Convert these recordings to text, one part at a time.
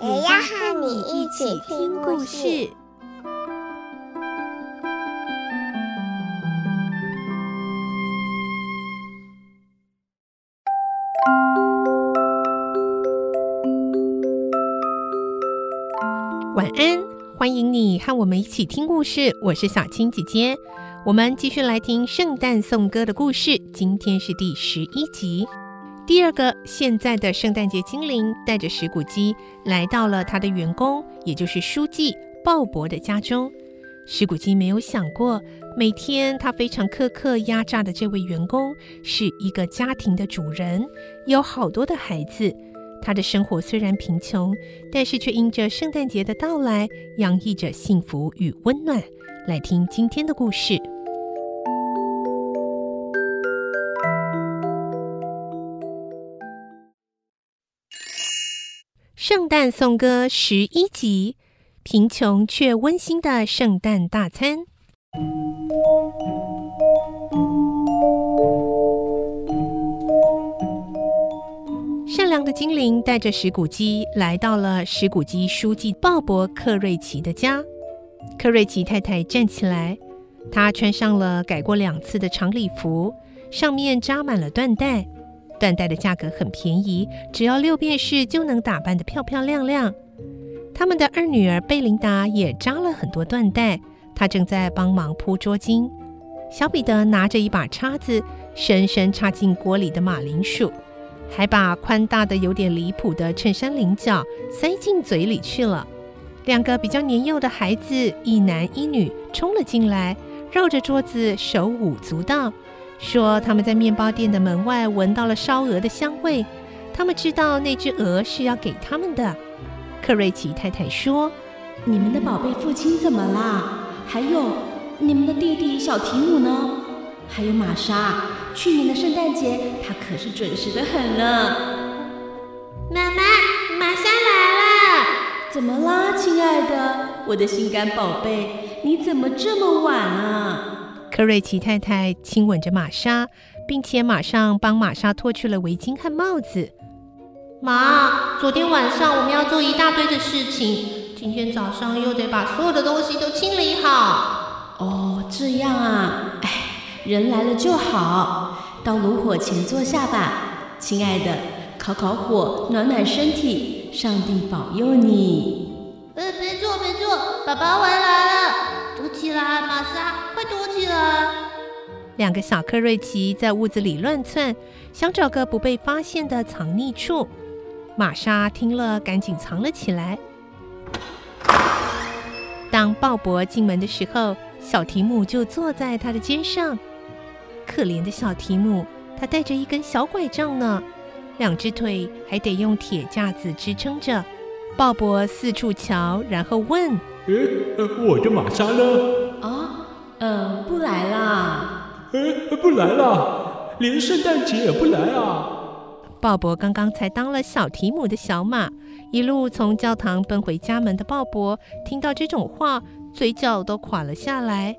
也要和你一起听故事。晚安，欢迎你和我们一起听故事。我是小青姐姐，我们继续来听圣诞颂歌的故事。今天是第十一集，第二个。现在的圣诞节精灵带着石骨鸡来到了他的员工，也就是书记鲍勃的家中。石骨鸡没有想过，每天他非常苛刻压榨的这位员工是一个家庭的主人，有好多的孩子。他的生活虽然贫穷，但是却因着圣诞节的到来，洋溢着幸福与温暖。来听今天的故事，《圣诞颂歌》十一集：贫穷却温馨的圣诞大餐。善良的精灵带着石骨鸡来到了石骨鸡书记鲍勃·克瑞奇的家。克瑞奇太太站起来，她穿上了改过两次的长礼服，上面扎满了缎带。缎带的价格很便宜，只要六便士就能打扮得漂漂亮亮。他们的二女儿贝琳达也扎了很多缎带，她正在帮忙铺桌巾。小彼得拿着一把叉子，深深插进锅里的马铃薯。还把宽大的、有点离谱的衬衫领角塞进嘴里去了。两个比较年幼的孩子，一男一女，冲了进来，绕着桌子手舞足蹈，说他们在面包店的门外闻到了烧鹅的香味。他们知道那只鹅是要给他们的。克瑞奇太太说：“你们的宝贝父亲怎么啦？还有你们的弟弟小提姆呢？还有玛莎。”去年的圣诞节，他可是准时的很呢。妈妈，玛莎来了。怎么啦，亲爱的，我的心肝宝贝，你怎么这么晚啊？科瑞奇太太亲吻着玛莎，并且马上帮玛莎脱去了围巾和帽子。妈，昨天晚上我们要做一大堆的事情，今天早上又得把所有的东西都清理好。哦，这样啊，哎。人来了就好，到炉火前坐下吧，亲爱的，烤烤火，暖暖身体，上帝保佑你。呃，别坐，别坐，爸爸回来了，躲起来，玛莎，快躲起来。两个小克瑞奇在屋子里乱窜，想找个不被发现的藏匿处。玛莎听了，赶紧藏了起来。当鲍勃进门的时候，小提姆就坐在他的肩上。可怜的小提姆，他带着一根小拐杖呢，两只腿还得用铁架子支撑着。鲍勃四处瞧，然后问：“哎，我的玛莎呢？”“啊，嗯，不来啦。”“哎，不来啦，连圣诞节也不来啊？”鲍勃刚刚才当了小提姆的小马，一路从教堂奔回家门的鲍勃，听到这种话，嘴角都垮了下来。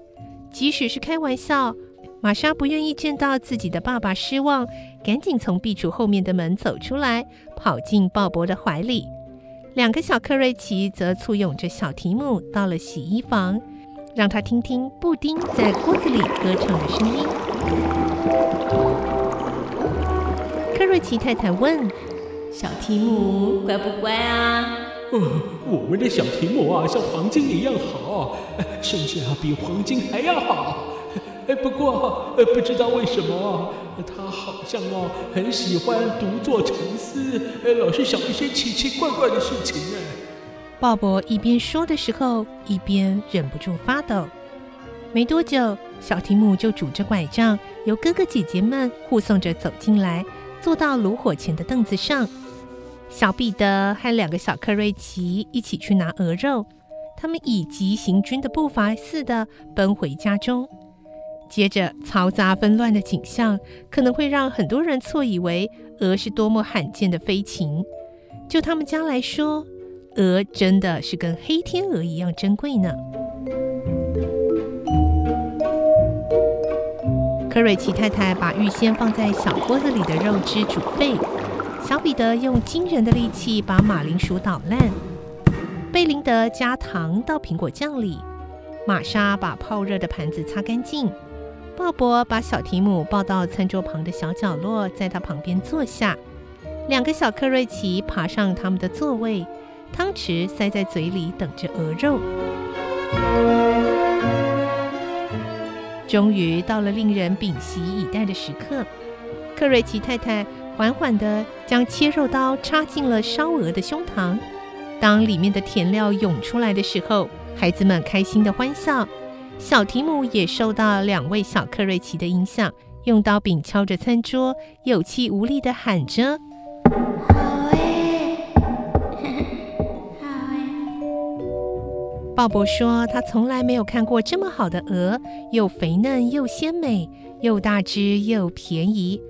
即使是开玩笑。玛莎不愿意见到自己的爸爸失望，赶紧从壁橱后面的门走出来，跑进鲍勃的怀里。两个小克瑞奇则簇拥着小提姆到了洗衣房，让他听听布丁在锅子里歌唱的声音。克瑞奇太太问：“小提姆乖不乖啊？”“哦，我们的小提姆啊，像黄金一样好，甚至啊比黄金还要好。”哎，不过，呃，不知道为什么，他好像哦，很喜欢独坐沉思，呃，老是想一些奇奇怪怪的事情呢。鲍勃一边说的时候，一边忍不住发抖。没多久，小提姆就拄着拐杖，由哥哥姐姐们护送着走进来，坐到炉火前的凳子上。小彼得和两个小克瑞奇一起去拿鹅肉，他们以急行军的步伐似的奔回家中。接着，嘈杂纷乱的景象可能会让很多人错以为鹅是多么罕见的飞禽。就他们家来说，鹅真的是跟黑天鹅一样珍贵呢。科瑞奇太太把预先放在小锅子里的肉汁煮沸，小彼得用惊人的力气把马铃薯捣烂，贝琳德加糖到苹果酱里，玛莎把泡热的盘子擦干净。鲍勃把小提姆抱到餐桌旁的小角落，在他旁边坐下。两个小克瑞奇爬上他们的座位，汤匙塞在嘴里，等着鹅肉。终于到了令人屏息以待的时刻，克瑞奇太太缓缓地将切肉刀插进了烧鹅的胸膛。当里面的甜料涌出来的时候，孩子们开心地欢笑。小提姆也受到两位小克瑞奇的影响，用刀柄敲着餐桌，有气无力地喊着：“好哎，好哎！”鲍勃说：“他从来没有看过这么好的鹅，又肥嫩又鲜美，又大只又便宜。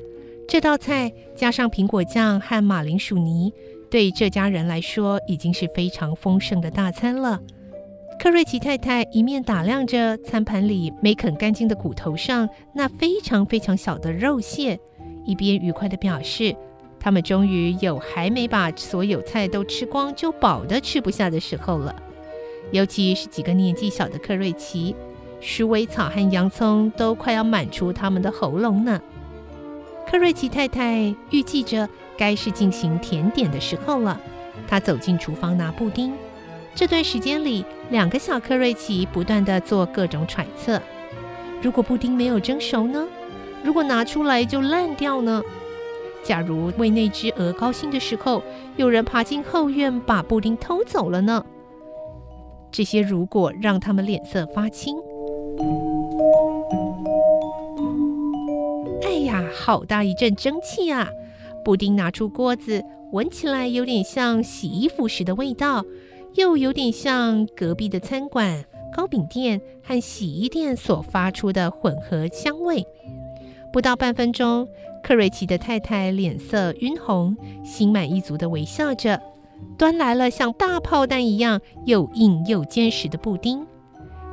这道菜加上苹果酱和马铃薯泥，对这家人来说已经是非常丰盛的大餐了。”克瑞奇太太一面打量着餐盘里没啃干净的骨头上那非常非常小的肉屑，一边愉快地表示：“他们终于有还没把所有菜都吃光就饱的吃不下的时候了。尤其是几个年纪小的克瑞奇，鼠尾草和洋葱都快要满出他们的喉咙呢。”克瑞奇太太预计着该是进行甜点的时候了，她走进厨房拿布丁。这段时间里，两个小克瑞奇不断的做各种揣测：如果布丁没有蒸熟呢？如果拿出来就烂掉呢？假如为那只鹅高兴的时候，有人爬进后院把布丁偷走了呢？这些如果让他们脸色发青。哎呀，好大一阵蒸汽啊！布丁拿出锅子，闻起来有点像洗衣服时的味道。又有点像隔壁的餐馆、糕饼店和洗衣店所发出的混合香味。不到半分钟，克瑞奇的太太脸色晕红，心满意足地微笑着，端来了像大炮弹一样又硬又坚实的布丁，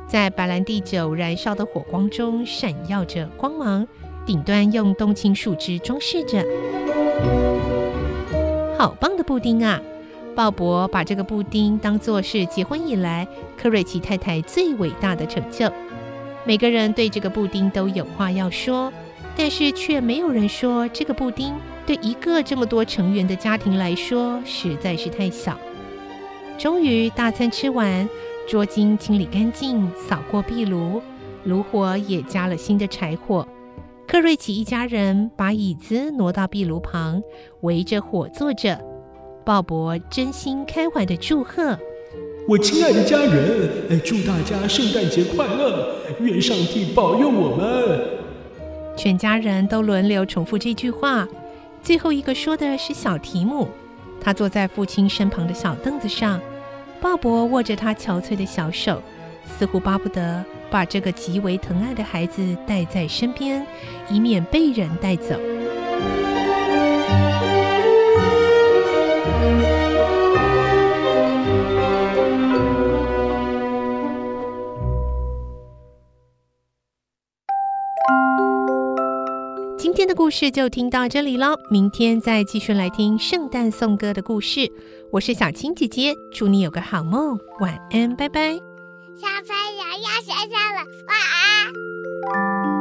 在白兰地酒燃烧的火光中闪耀着光芒，顶端用冬青树枝装饰着。好棒的布丁啊！鲍勃把这个布丁当作是结婚以来克瑞奇太太最伟大的成就。每个人对这个布丁都有话要说，但是却没有人说这个布丁对一个这么多成员的家庭来说实在是太小。终于，大餐吃完，桌巾清理干净，扫过壁炉，炉火也加了新的柴火。克瑞奇一家人把椅子挪到壁炉旁，围着火坐着。鲍勃真心开怀地祝贺：“我亲爱的家人，祝大家圣诞节快乐！愿上帝保佑我们。”全家人都轮流重复这句话。最后一个说的是小提姆，他坐在父亲身旁的小凳子上。鲍勃握着他憔悴的小手，似乎巴不得把这个极为疼爱的孩子带在身边，以免被人带走。今天的故事就听到这里了，明天再继续来听圣诞颂歌的故事。我是小青姐姐，祝你有个好梦，晚安，拜拜。小朋友要睡觉了，晚安。